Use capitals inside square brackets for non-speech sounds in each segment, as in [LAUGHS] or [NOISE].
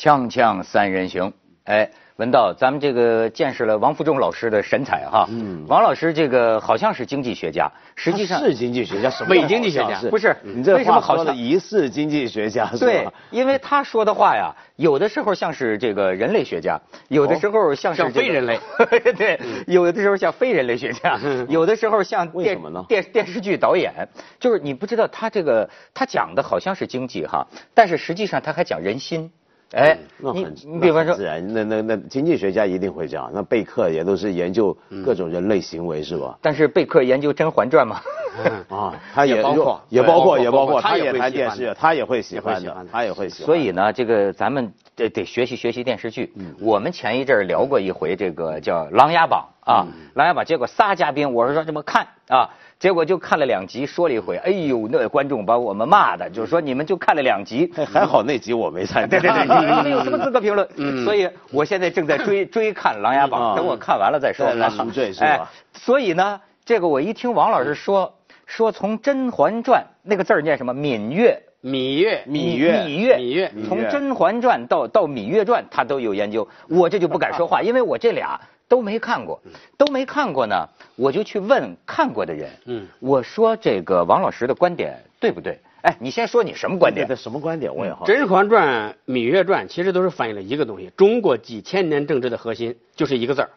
锵锵三人行，哎，文道，咱们这个见识了王福忠老师的神采哈。嗯。王老师这个好像是经济学家，实际上是经济学家，什么伪经济学家？不是，你这为什么好像疑似经济学家？对，因为他说的话呀，有的时候像是这个人类学家，有的时候像是非人类。[LAUGHS] 对，有的时候像非人类学家，有的时候像电电电视剧导演，就是你不知道他这个他讲的好像是经济哈，但是实际上他还讲人心。哎，你你比方说，自然，那那那经济学家一定会这样。那贝克也都是研究各种人类行为，是吧？但是贝克研究《甄嬛传》嘛，[LAUGHS] 啊，他也包括，也包括，也包括，他也拍电视，他也会喜欢的，他也会喜欢。所以呢，这个咱们得得学习学习电视剧。我们前一阵儿聊过一回这个叫《琅琊榜》啊，《琅琊榜》，结果仨嘉宾，我是说这么看啊。结果就看了两集，说了一回，哎呦，那观众把我们骂的，就是说你们就看了两集，还好那集我没参对对 [LAUGHS] 对，你们有什么 [LAUGHS] 资格评论？所以我现在正在追 [LAUGHS] 追看《琅琊榜》，等我看完了再说。来赎罪是吧？所以呢，这个我一听王老师说，说从《甄嬛传》那个字儿念什么？芈月，芈月，芈月，芈月，芈月，从《甄嬛传》到到《芈月传》，他都有研究，我这就不敢说话，因为我这俩。都没看过，都没看过呢，我就去问看过的人。嗯，我说这个王老师的观点对不对？哎，你先说你什么观点？什么观点？我也好。《甄嬛传》《芈月传》其实都是反映了一个东西：中国几千年政治的核心就是一个字儿，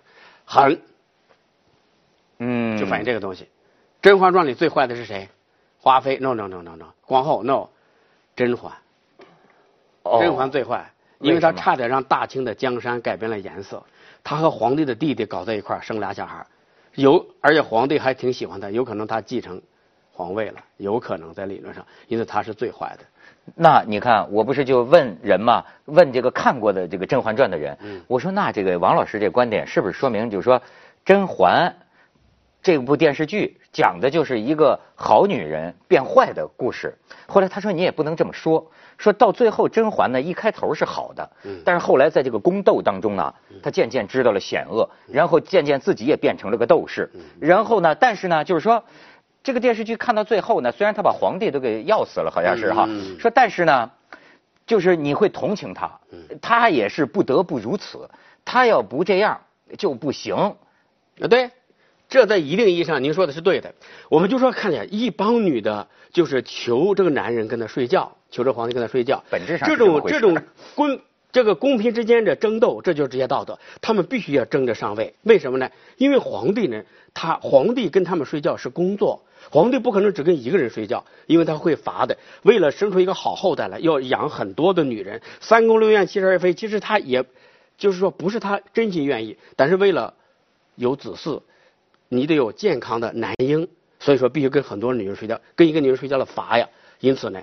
狠。嗯，就反映这个东西。《甄嬛传》里最坏的是谁？华妃？No No No No No。皇后？No。甄嬛。甄嬛最坏，因为她差点让大清的江山改变了颜色。她和皇帝的弟弟搞在一块儿，生俩小孩有而且皇帝还挺喜欢他，有可能他继承皇位了，有可能在理论上，因为他是最坏的。那你看，我不是就问人嘛，问这个看过的这个《甄嬛传》的人，我说那这个王老师这观点是不是说明，就是说甄嬛这部电视剧讲的就是一个好女人变坏的故事？后来他说你也不能这么说。说到最后，甄嬛呢一开头是好的，但是后来在这个宫斗当中呢，她渐渐知道了险恶，然后渐渐自己也变成了个斗士。然后呢，但是呢，就是说，这个电视剧看到最后呢，虽然他把皇帝都给要死了，好像是哈，说但是呢，就是你会同情他，他也是不得不如此，他要不这样就不行。啊，对。这在一定意义上，您说的是对的。我们就说，看见一帮女的，就是求这个男人跟她睡觉，求这皇帝跟她睡觉。本质上这种这种公这个公平之间的争斗，这就是职业道德。他们必须要争着上位，为什么呢？因为皇帝呢，他皇帝跟他们睡觉是工作，皇帝不可能只跟一个人睡觉，因为他会罚的。为了生出一个好后代来，要养很多的女人，三宫六院七十二妃。其实他也，就是说不是他真心愿意，但是为了有子嗣。你得有健康的男婴，所以说必须跟很多女人睡觉，跟一个女人睡觉了罚呀。因此呢，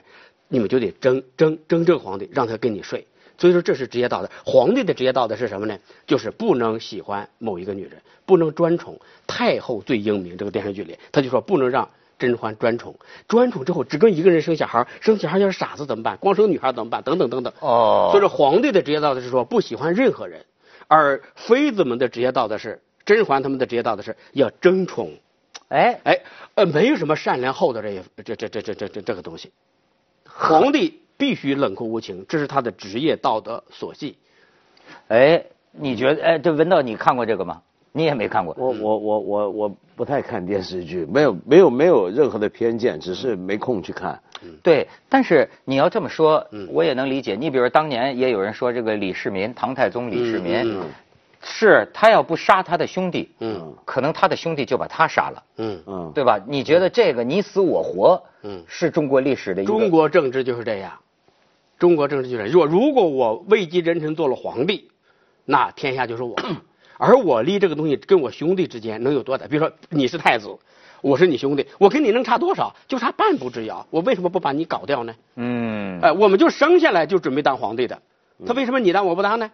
你们就得争争争这个皇帝，让他跟你睡。所以说这是职业道德。皇帝的职业道德是什么呢？就是不能喜欢某一个女人，不能专宠。太后最英明，这个电视剧里他就说不能让甄嬛专宠，专宠之后只跟一个人生小孩，生小孩要是傻子怎么办？光生女孩怎么办？等等等等。哦。所以说皇帝的职业道德是说不喜欢任何人，而妃子们的职业道德是。甄嬛他们的职业道德是要争宠，哎哎呃，没有什么善良厚道这这这这这这这这个东西。皇帝必须冷酷无情，这是他的职业道德所系。哎，你觉得哎，这文道你看过这个吗？你也没看过。我我我我我不太看电视剧，没有没有没有任何的偏见，只是没空去看。对，但是你要这么说，我也能理解。你比如当年也有人说这个李世民，唐太宗李世民。是他要不杀他的兄弟，嗯，可能他的兄弟就把他杀了，嗯。嗯，对吧？你觉得这个你死我活，嗯，是中国历史的一个中国政治就是这样，中国政治就是若如果我位极人臣做了皇帝，那天下就是我，[COUGHS] 而我立这个东西跟我兄弟之间能有多大？比如说你是太子，我是你兄弟，我跟你能差多少？就差半步之遥，我为什么不把你搞掉呢？嗯，哎，我们就生下来就准备当皇帝的，他为什么你当我不当呢？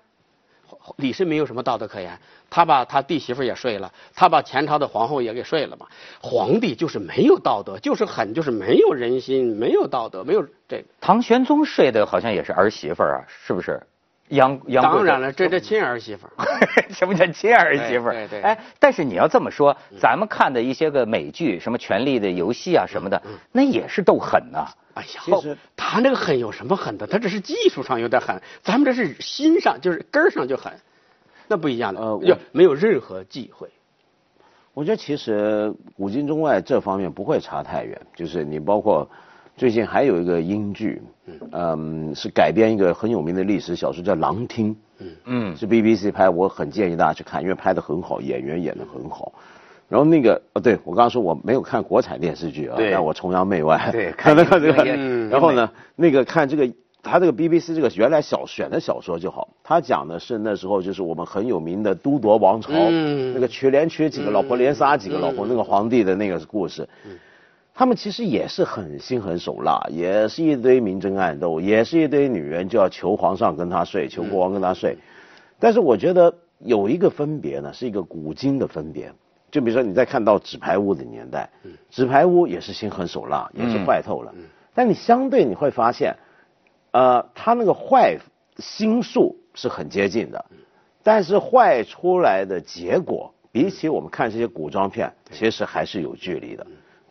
李世民有什么道德可言？他把他弟媳妇也睡了，他把前朝的皇后也给睡了嘛。皇帝就是没有道德，就是狠，就是没有人心，没有道德，没有这个。唐玄宗睡的好像也是儿媳妇啊，是不是？杨杨当然了，这这亲儿媳妇儿，[LAUGHS] 什么叫亲儿媳妇儿？对对。哎，但是你要这么说，咱们看的一些个美剧，什么《权力的游戏》啊什么的，那也是斗狠呐。哎呀，其实他那个狠有什么狠的？他只是技术上有点狠，咱们这是心上就是根儿上就狠，那不一样的。呃，没有任何忌讳。我觉得其实古今中外这方面不会差太远，就是你包括。最近还有一个英剧，嗯，是改编一个很有名的历史小说，叫《狼厅》，嗯。嗯，是 BBC 拍，我很建议大家去看，因为拍的很好，演员演的很好。然后那个，哦，对我刚刚说我没有看国产电视剧啊，但我崇洋媚外，对，[LAUGHS] 看那个这个。然后呢，那个看这个，他这个 BBC 这个原来小选的小说就好，他讲的是那时候就是我们很有名的都铎王朝，那个娶连娶几个老婆，连杀几个老婆，那个皇帝的那个故事。他们其实也是很心狠手辣，也是一堆明争暗斗，也是一堆女人就要求皇上跟他睡，求国王跟他睡。但是我觉得有一个分别呢，是一个古今的分别。就比如说你在看到纸牌屋的年代，纸牌屋也是心狠手辣，也是坏透了。但你相对你会发现，呃，他那个坏心术是很接近的，但是坏出来的结果，比起我们看这些古装片，其实还是有距离的。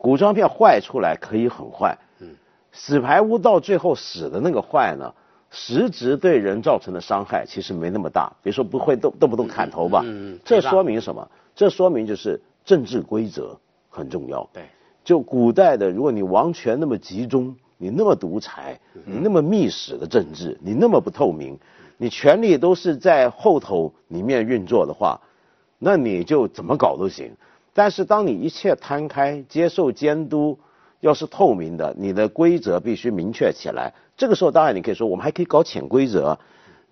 古装片坏出来可以很坏，嗯，死牌屋到最后死的那个坏呢，实质对人造成的伤害其实没那么大，比如说不会动动不动砍头吧，嗯这说明什么？这说明就是政治规则很重要。对，就古代的，如果你王权那么集中，你那么独裁，你那么密使的政治，你那么不透明，你权力都是在后头里面运作的话，那你就怎么搞都行。但是，当你一切摊开，接受监督，要是透明的，你的规则必须明确起来。这个时候，当然你可以说，我们还可以搞潜规则，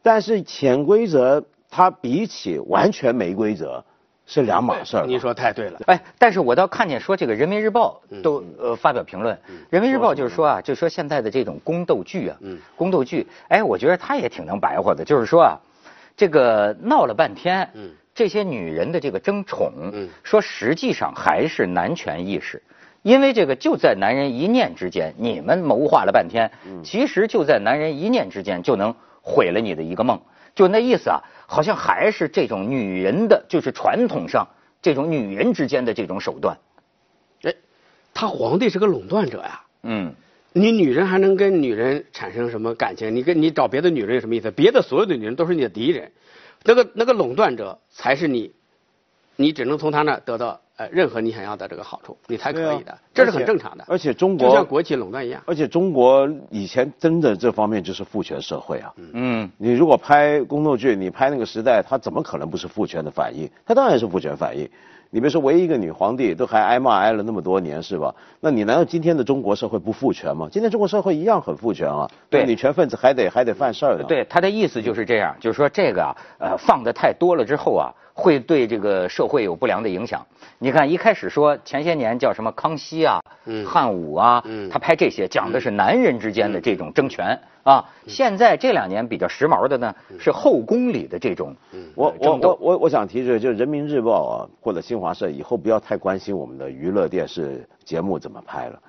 但是潜规则它比起完全没规则是两码事儿。你说太对了。哎，但是我倒看见说这个《人民日报》都呃发表评论，《人民日报》就是说啊，就说现在的这种宫斗剧啊，宫斗剧，哎，我觉得他也挺能白话的，就是说啊，这个闹了半天。这些女人的这个争宠，说实际上还是男权意识，因为这个就在男人一念之间，你们谋划了半天，其实就在男人一念之间就能毁了你的一个梦，就那意思啊，好像还是这种女人的，就是传统上这种女人之间的这种手段。哎，他皇帝是个垄断者呀，嗯，你女人还能跟女人产生什么感情？你跟你找别的女人有什么意思？别的所有的女人都是你的敌人。那个那个垄断者才是你，你只能从他那得到呃任何你想要的这个好处，你才可以的，这是很正常的。而且中国就像国企垄断一样。而且中国以前真的这方面就是父权社会啊。嗯。你如果拍宫斗剧，你拍那个时代，他怎么可能不是父权的反应？他当然是父权反应。你别说，唯一一个女皇帝都还挨骂挨了那么多年，是吧？那你难道今天的中国社会不父权吗？今天中国社会一样很父权啊。对，女权分子还得还得犯事儿呢。对，他的意思就是这样，就是说这个啊，呃，放的太多了之后啊。会对这个社会有不良的影响。你看，一开始说前些年叫什么康熙啊、汉武啊，他拍这些讲的是男人之间的这种争权啊。现在这两年比较时髦的呢，是后宫里的这种。我我我我我想提出，就是人民日报啊或者新华社以后不要太关心我们的娱乐电视节目怎么拍了。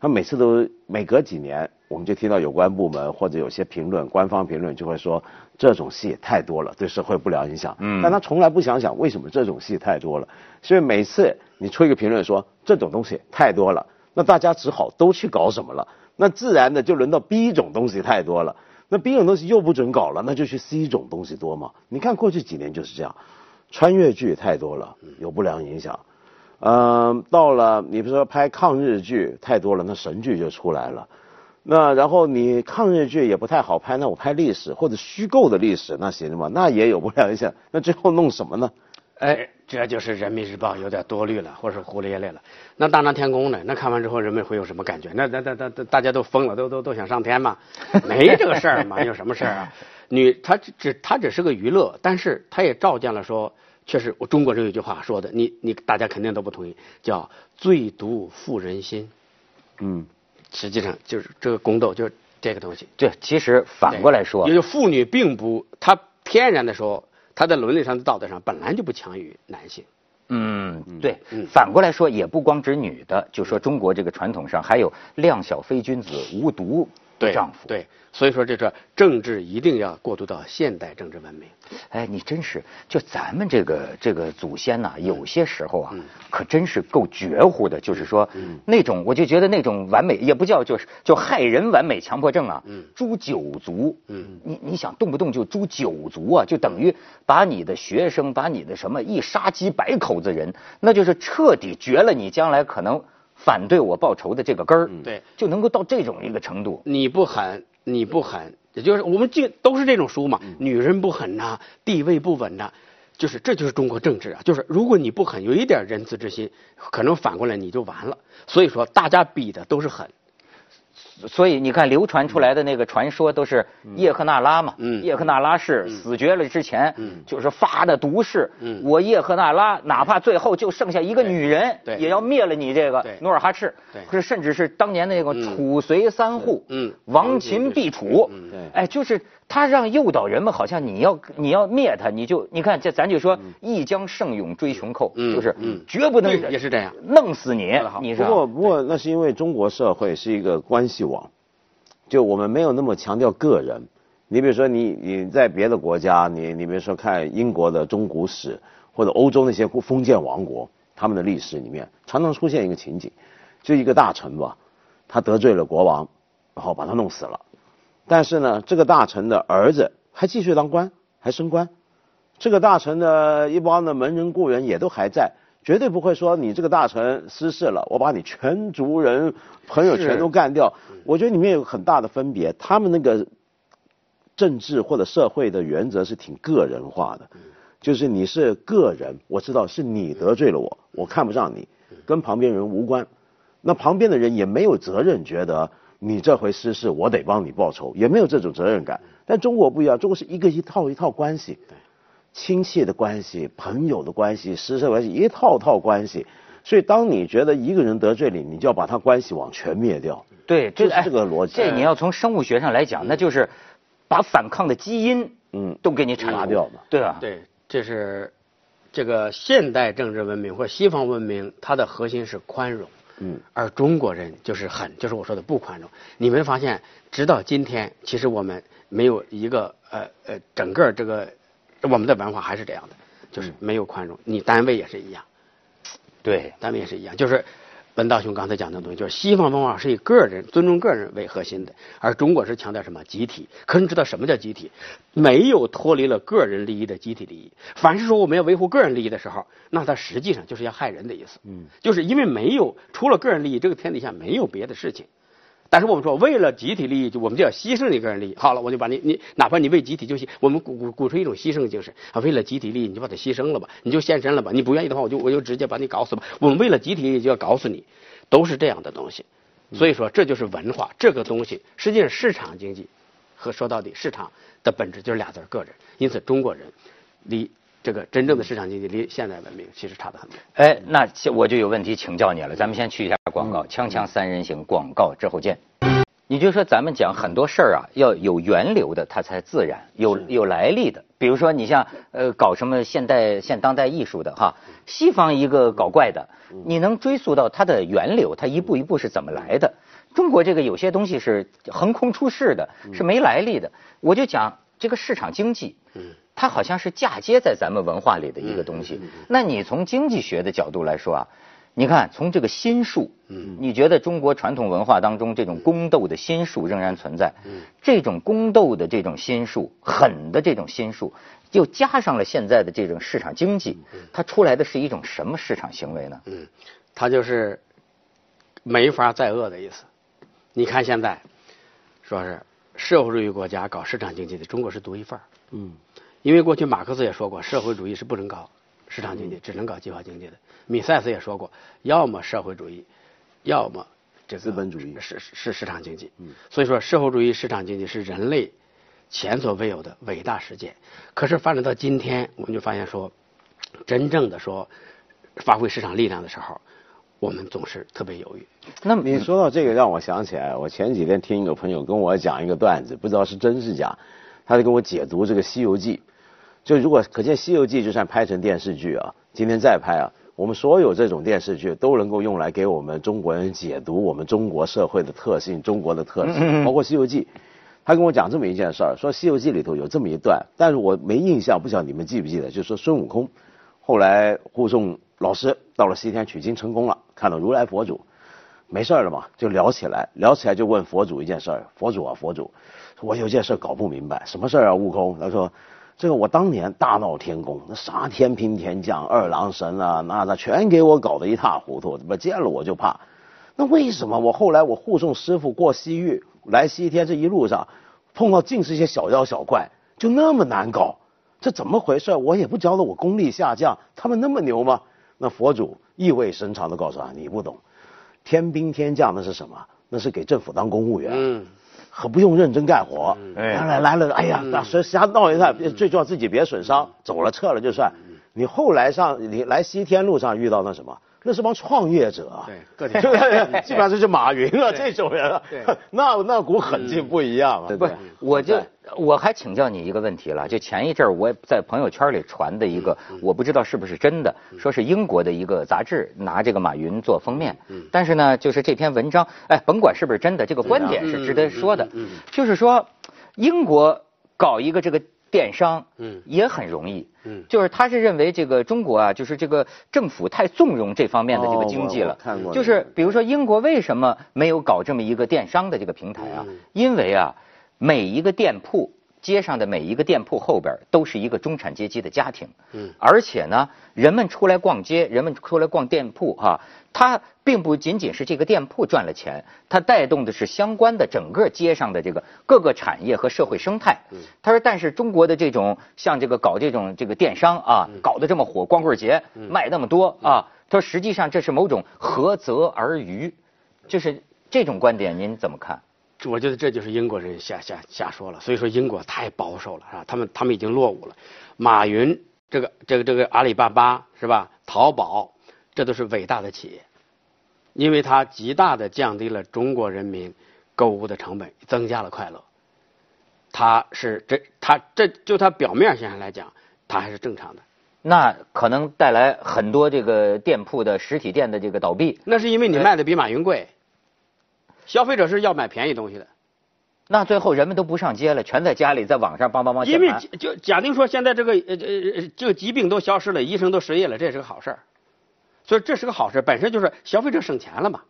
他每次都每隔几年，我们就听到有关部门或者有些评论，官方评论就会说这种戏太多了，对社会不良影响。嗯，但他从来不想想为什么这种戏太多了。所以每次你出一个评论说这种东西太多了，那大家只好都去搞什么了？那自然的就轮到 B 种东西太多了。那 B 种东西又不准搞了，那就去 C 种东西多嘛？你看过去几年就是这样，穿越剧太多了，有不良影响。嗯，到了你比如说拍抗日剧太多了，那神剧就出来了。那然后你抗日剧也不太好拍，那我拍历史或者虚构的历史，那行吗？那也有不了影响。那最后弄什么呢？哎，这就是人民日报有点多虑了，或者是胡咧咧了。那大闹天宫呢？那看完之后人们会有什么感觉？那那那那大家都疯了，都都都想上天嘛？[LAUGHS] 没这个事儿嘛，有什么事儿啊？女他只他只是个娱乐，但是他也照见了说。确实，我中国人有句话说的，你你大家肯定都不同意，叫“最毒妇人心”。嗯，实际上就是这个宫斗就是这个东西。对，其实反过来说，也就妇女并不，她天然的说，她在伦理上、道德上本来就不强于男性。嗯，对。反过来说，也不光指女的，就说中国这个传统上还有“量小非君子，无毒丈夫。对，所以说这个政治一定要过渡到现代政治文明。哎，你真是，就咱们这个这个祖先呐，有些时候啊，可真是够绝乎的。就是说，那种我就觉得那种完美，也不叫就是就害人完美强迫症啊。嗯诛九族，嗯你你想动不动就诛九族啊，就等于把你的学生，把你的什么一杀几百口子人，那就是彻底绝了你将来可能反对我报仇的这个根儿。对，就能够到这种一个程度。你不狠，你不狠。也就是我们这都是这种书嘛，女人不狠呐，地位不稳呐，就是这就是中国政治啊。就是如果你不狠，有一点仁慈之心，可能反过来你就完了。所以说，大家比的都是狠。所以你看，流传出来的那个传说都是叶赫那拉嘛，叶赫那拉氏死绝了之前，就是发的毒誓，我叶赫那拉哪怕最后就剩下一个女人，也要灭了你这个努尔哈赤，是甚至是当年那个楚随三户，亡秦必楚，哎，就是。他让诱导人们，好像你要你要灭他，你就你看这咱就说一将胜勇追穷寇，就是绝不能也是这样弄死你。你不过不过那是因为中国社会是一个关系网，就我们没有那么强调个人。你比如说你你在别的国家，你你比如说看英国的中古史或者欧洲那些封建王国，他们的历史里面常常出现一个情景，就一个大臣吧，他得罪了国王，然后把他弄死了。但是呢，这个大臣的儿子还继续当官，还升官。这个大臣的一帮的门人故人也都还在，绝对不会说你这个大臣失势了，我把你全族人朋友全都干掉。我觉得里面有很大的分别，他们那个政治或者社会的原则是挺个人化的，就是你是个人，我知道是你得罪了我，我看不上你，跟旁边人无关。那旁边的人也没有责任觉得。你这回失事，我得帮你报仇，也没有这种责任感。但中国不一样，中国是一个一套一套关系，亲戚的关系、朋友的关系、师生关系，一套套关系。所以，当你觉得一个人得罪你，你就要把他关系网全灭掉。对，这是这个逻辑。这你要从生物学上来讲，那就是把反抗的基因，嗯，都给你铲除掉嘛。对啊，对，这是这个现代政治文明或西方文明，它的核心是宽容。嗯，而中国人就是狠，就是我说的不宽容。你们发现，直到今天，其实我们没有一个呃呃，整个这个我们的文化还是这样的，就是没有宽容。你单位也是一样，对，单位也是一样，就是。文大雄刚才讲的东西，就是西方文化是以个人尊重个人为核心的，而中国是强调什么集体。可你知道什么叫集体？没有脱离了个人利益的集体利益。凡是说我们要维护个人利益的时候，那它实际上就是要害人的意思。嗯，就是因为没有除了个人利益，这个天底下没有别的事情。但是我们说，为了集体利益，就我们就要牺牲你个人利益。好了，我就把你，你哪怕你为集体就行，我们鼓鼓鼓吹一种牺牲精神啊，为了集体利益，你就把它牺牲了吧，你就献身了吧。你不愿意的话，我就我就直接把你搞死吧。我们为了集体利益就要搞死你，都是这样的东西。所以说，这就是文化这个东西，实际上市场经济和说到底，市场的本质就是俩字个人。因此，中国人离。这个真正的市场经济离现代文明其实差得很多。哎，那我就有问题请教你了。咱们先去一下广告，锵锵三人行广告之后见。你就说咱们讲很多事儿啊，要有源流的，它才自然；有有来历的，比如说你像呃搞什么现代现当代艺术的哈，西方一个搞怪的，你能追溯到它的源流，它一步一步是怎么来的？中国这个有些东西是横空出世的，是没来历的。我就讲这个市场经济。嗯。它好像是嫁接在咱们文化里的一个东西。那你从经济学的角度来说啊，你看从这个心术，你觉得中国传统文化当中这种宫斗的心术仍然存在？这种宫斗的这种心术，狠的这种心术，又加上了现在的这种市场经济，它出来的是一种什么市场行为呢？嗯，它就是没法再恶的意思。你看现在说是社会主义国家搞市场经济的，中国是独一份儿。嗯。因为过去马克思也说过，社会主义是不能搞市场经济，只能搞计划经济的。米塞斯也说过，要么社会主义，要么这资本主义是是市场经济。所以说，社会主义市场经济是人类前所未有的伟大实践。可是发展到今天，我们就发现说，真正的说发挥市场力量的时候，我们总是特别犹豫。那么你说到这个，让我想起来，我前几天听一个朋友跟我讲一个段子，不知道是真是假，他就跟我解读这个《西游记》。就如果可见《西游记》就算拍成电视剧啊，今天再拍啊，我们所有这种电视剧都能够用来给我们中国人解读我们中国社会的特性、中国的特性，包括《西游记》。他跟我讲这么一件事儿，说《西游记》里头有这么一段，但是我没印象，不晓得你们记不记得？就是说孙悟空后来护送老师到了西天取经成功了，看到如来佛祖，没事了嘛，就聊起来，聊起来就问佛祖一件事儿：佛祖啊，佛祖，我有件事搞不明白，什么事儿啊？悟空，他说。这个我当年大闹天宫，那啥天兵天将、二郎神啊，那那全给我搞得一塌糊涂，不见了我就怕。那为什么我后来我护送师傅过西域来西天这一路上，碰到尽是一些小妖小怪，就那么难搞？这怎么回事？我也不觉得我功力下降，他们那么牛吗？那佛祖意味深长地告诉他：你不懂，天兵天将那是什么？那是给政府当公务员。可不用认真干活，来来来了，哎呀，那说瞎闹一下，最重要自己别损伤，走了撤了就算。你后来上你来西天路上遇到那什么？那是帮创业者，对，个体 [LAUGHS] 基本上就是马云啊这种人啊，[LAUGHS] 那那股狠劲不一样啊。不，我就我还请教你一个问题了，就前一阵我在朋友圈里传的一个，我不知道是不是真的，说是英国的一个杂志拿这个马云做封面，但是呢，就是这篇文章，哎，甭管是不是真的，这个观点是值得说的，就是说英国搞一个这个。电商，嗯，也很容易，嗯，就是他是认为这个中国啊，就是这个政府太纵容这方面的这个经济了，看过，就是比如说英国为什么没有搞这么一个电商的这个平台啊？因为啊，每一个店铺。街上的每一个店铺后边都是一个中产阶级的家庭，嗯，而且呢，人们出来逛街，人们出来逛店铺，哈，它并不仅仅是这个店铺赚了钱，它带动的是相关的整个街上的这个各个产业和社会生态。嗯，他说，但是中国的这种像这个搞这种这个电商啊，搞得这么火，光棍节卖那么多啊，他说实际上这是某种涸泽而渔，就是这种观点您怎么看？我觉得这就是英国人瞎瞎瞎说了，所以说英国太保守了，是吧？他们他们已经落伍了。马云这个这个这个阿里巴巴是吧？淘宝，这都是伟大的企业，因为它极大的降低了中国人民购物的成本，增加了快乐。它是这它这就它表面现象来讲，它还是正常的。那可能带来很多这个店铺的实体店的这个倒闭。那是因为你卖的比马云贵。消费者是要买便宜东西的，那最后人们都不上街了，全在家里，在网上帮帮忙。因为就假定说现在这个呃呃这个疾病都消失了，医生都失业了，这是个好事儿，所以这是个好事，本身就是消费者省钱了嘛。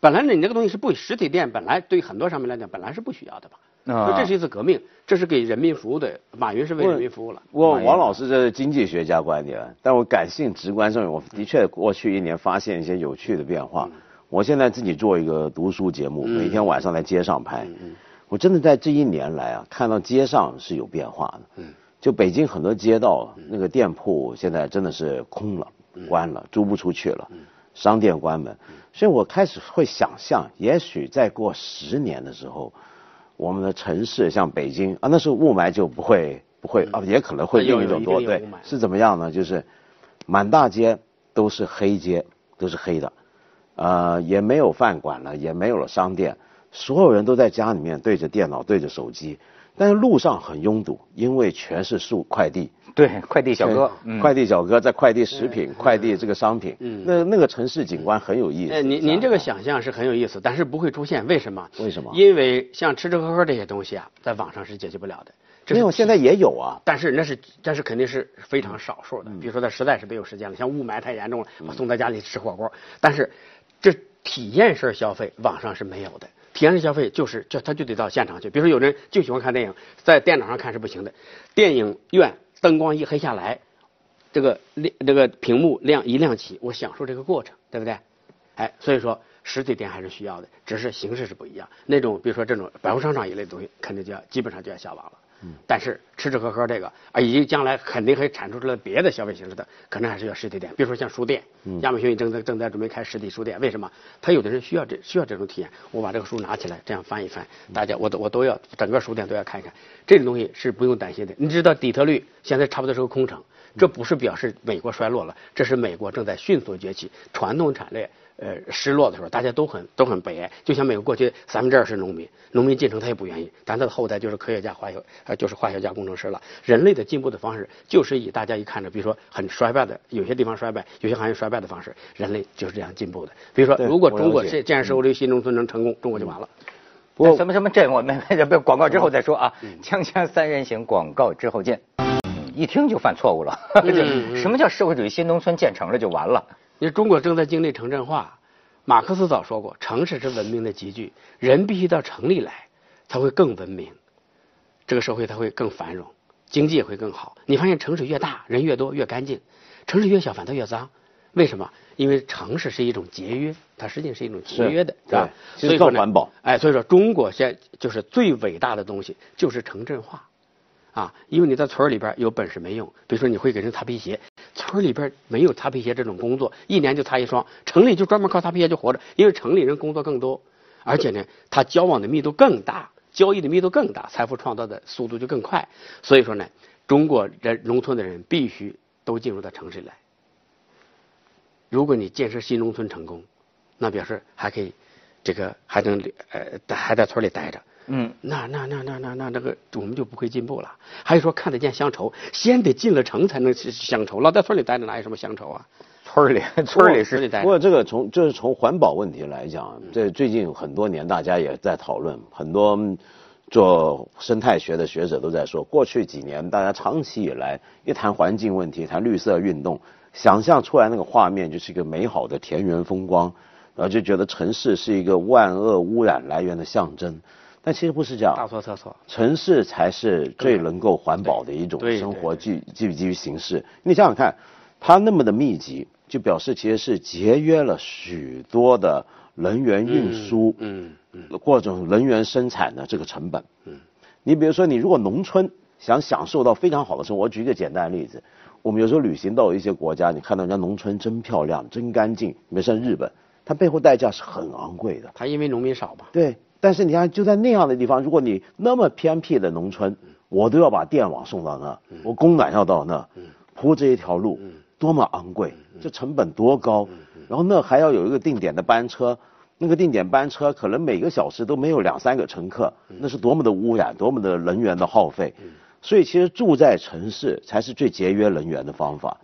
本来呢，你这个东西是不实体店，本来对很多上面来讲本来是不需要的嘛。啊，这是一次革命，这是给人民服务的。马云是为人民服务了。我王老师这是经济学家观点，但我感性直观上面，我的确过去一年发现一些有趣的变化。我现在自己做一个读书节目，每天晚上在街上拍。我真的在这一年来啊，看到街上是有变化的。就北京很多街道，那个店铺现在真的是空了、关了，租不出去了，商店关门。所以我开始会想象，也许再过十年的时候，我们的城市像北京啊，那时候雾霾就不会不会啊，也可能会另一种多对，是怎么样呢？就是满大街都是黑街，都是黑的。呃，也没有饭馆了，也没有了商店，所有人都在家里面对着电脑，对着手机。但是路上很拥堵，因为全是速快递。对，快递小哥，快递小哥在快递食品，快递这个商品。嗯，那那个城市景观很有意思。哎，您您这个想象是很有意思，但是不会出现。为什么？为什么？因为像吃吃喝喝这些东西啊，在网上是解决不了的。没有，现在也有啊，但是那是，但是肯定是非常少数的。比如说他实在是没有时间了，像雾霾太严重了，我送到家里吃火锅。但是。这体验式消费网上是没有的，体验式消费就是就他就得到现场去。比如说有人就喜欢看电影，在电脑上看是不行的，电影院灯光一黑下来，这个亮这个屏幕亮一亮起，我享受这个过程，对不对？哎，所以说实体店还是需要的，只是形式是不一样。那种比如说这种百货商场一类的东西，肯定就要基本上就要消亡了。但是吃吃喝喝这个啊，以及将来肯定会产出出来别的消费形式的，可能还是要实体店。比如说像书店，亚马逊正在正在准备开实体书店。为什么？他有的人需要这需要这种体验。我把这个书拿起来，这样翻一翻，大家我都我都要整个书店都要看一看。这种东西是不用担心的。你知道底特律现在差不多是个空城，这不是表示美国衰落了，这是美国正在迅速崛起，传统产业呃失落的时候，大家都很都很悲哀。就像美国过去三分之二是农民，农民进城他也不愿意，但他的后代就是科学家、化学呃就是化学家、工程师了。人类的进步的方式就是以大家一看着，比如说很衰败的，有些地方衰败，有些行业衰败的方式，人类就是这样进步的。比如说，如果中国这这样社会新农村能成功，中国就完了。不什么什么这我们不广告之后再说啊。[LAUGHS] 锵锵三人行，广告之后见。一听就犯错误了。[LAUGHS] 什么叫社会主义新农村建成了就完了？因为中国正在经历城镇化。马克思早说过，城市是文明的集聚，人必须到城里来，才会更文明，这个社会才会更繁荣，经济也会更好。你发现城市越大，人越多越干净；城市越小，反倒越脏。为什么？因为城市是一种节约，它实际上是一种节约的，是吧？所以更环保。哎，所以说中国现在就是最伟大的东西，就是城镇化。啊，因为你在村里边有本事没用，比如说你会给人擦皮鞋，村里边没有擦皮鞋这种工作，一年就擦一双，城里就专门靠擦皮鞋就活着，因为城里人工作更多，而且呢，他交往的密度更大，交易的密度更大，财富创造的速度就更快，所以说呢，中国人农村的人必须都进入到城市来。如果你建设新农村成功，那表示还可以，这个还能呃还在村里待着。嗯，那那那那那那那个我们就不会进步了。还有说看得见乡愁，先得进了城才能乡愁，老在村里待着哪有什么乡愁啊？村里村里是。不过这个从就是从环保问题来讲，这最近很多年大家也在讨论，很多做生态学的学者都在说，过去几年大家长期以来一谈环境问题，谈绿色运动，想象出来那个画面就是一个美好的田园风光，然后就觉得城市是一个万恶污染来源的象征。但其实不是这样，大错特错。城市才是最能够环保的一种生活基基基于形式。你想想看，它那么的密集，就表示其实是节约了许多的能源运输，嗯嗯，各种能源生产的这个成本。嗯，你比如说，你如果农村想享受到非常好的生活，我举一个简单的例子，我们有时候旅行到一些国家，你看到人家农村真漂亮、真干净，比如像日本，它背后代价是很昂贵的。它因为农民少嘛。对。但是你看，就在那样的地方，如果你那么偏僻的农村，我都要把电网送到那，我供暖要到那，铺这一条路，多么昂贵，这成本多高，然后那还要有一个定点的班车，那个定点班车可能每个小时都没有两三个乘客，那是多么的污染，多么的能源的耗费，所以其实住在城市才是最节约能源的方法。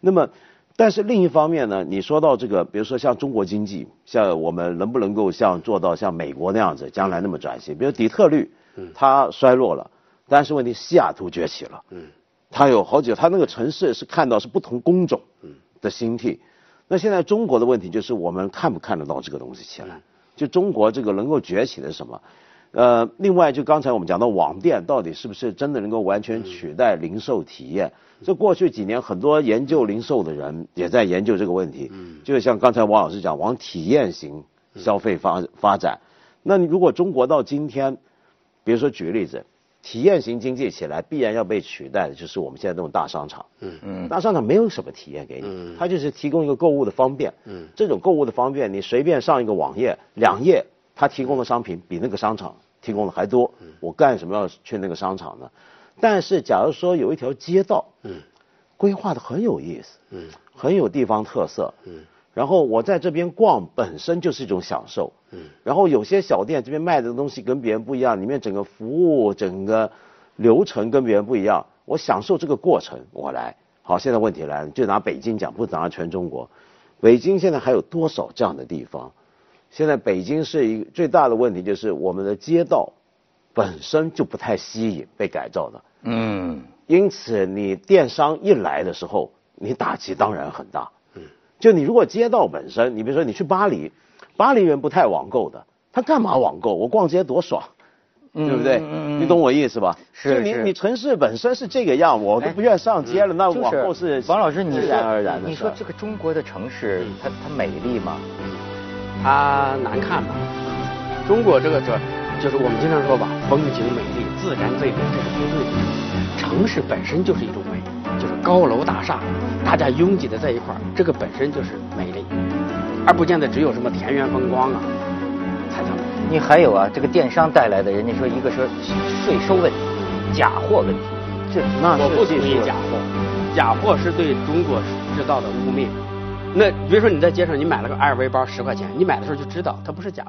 那么。但是另一方面呢，你说到这个，比如说像中国经济，像我们能不能够像做到像美国那样子，将来那么转型？比如底特律，它衰落了，但是问题西雅图崛起了，它有好几个，它那个城市是看到是不同工种的兴替。那现在中国的问题就是我们看不看得到这个东西起来？就中国这个能够崛起的是什么？呃，另外就刚才我们讲到网店到底是不是真的能够完全取代零售体验？这过去几年很多研究零售的人也在研究这个问题。嗯，就像刚才王老师讲，往体验型消费发发展。那你如果中国到今天，比如说举个例子，体验型经济起来，必然要被取代的就是我们现在这种大商场。嗯嗯，大商场没有什么体验给你，它就是提供一个购物的方便。嗯，这种购物的方便，你随便上一个网页，两页。他提供的商品比那个商场提供的还多，我干什么要去那个商场呢？但是假如说有一条街道，嗯，规划的很有意思，嗯，很有地方特色，嗯，然后我在这边逛本身就是一种享受，嗯，然后有些小店这边卖的东西跟别人不一样，里面整个服务整个流程跟别人不一样，我享受这个过程，我来。好，现在问题来了，就拿北京讲，不拿全中国，北京现在还有多少这样的地方？现在北京是一个最大的问题，就是我们的街道本身就不太吸引被改造的。嗯，因此你电商一来的时候，你打击当然很大。嗯，就你如果街道本身，你比如说你去巴黎，巴黎人不太网购的，他干嘛网购？我逛街多爽，对不对？你懂我意思吧？是你你城市本身是这个样，我都不愿上街了，那往后是王老师，你自然而然的。你说这个中国的城市，它它美丽吗？它难看嘛？中国这个这，就是我们经常说吧，风景美丽，自然最美，这是不对的。城市本身就是一种美，就是高楼大厦，大家拥挤的在一块儿，这个本身就是美丽，而不见得只有什么田园风光啊才叫美。你还有啊，这个电商带来的，人家说一个说税收问题、假货问题，这那我不同意假货。假货是对中国制造的污蔑。那比如说你在街上你买了个 LV 包十块钱，你买的时候就知道它不是假。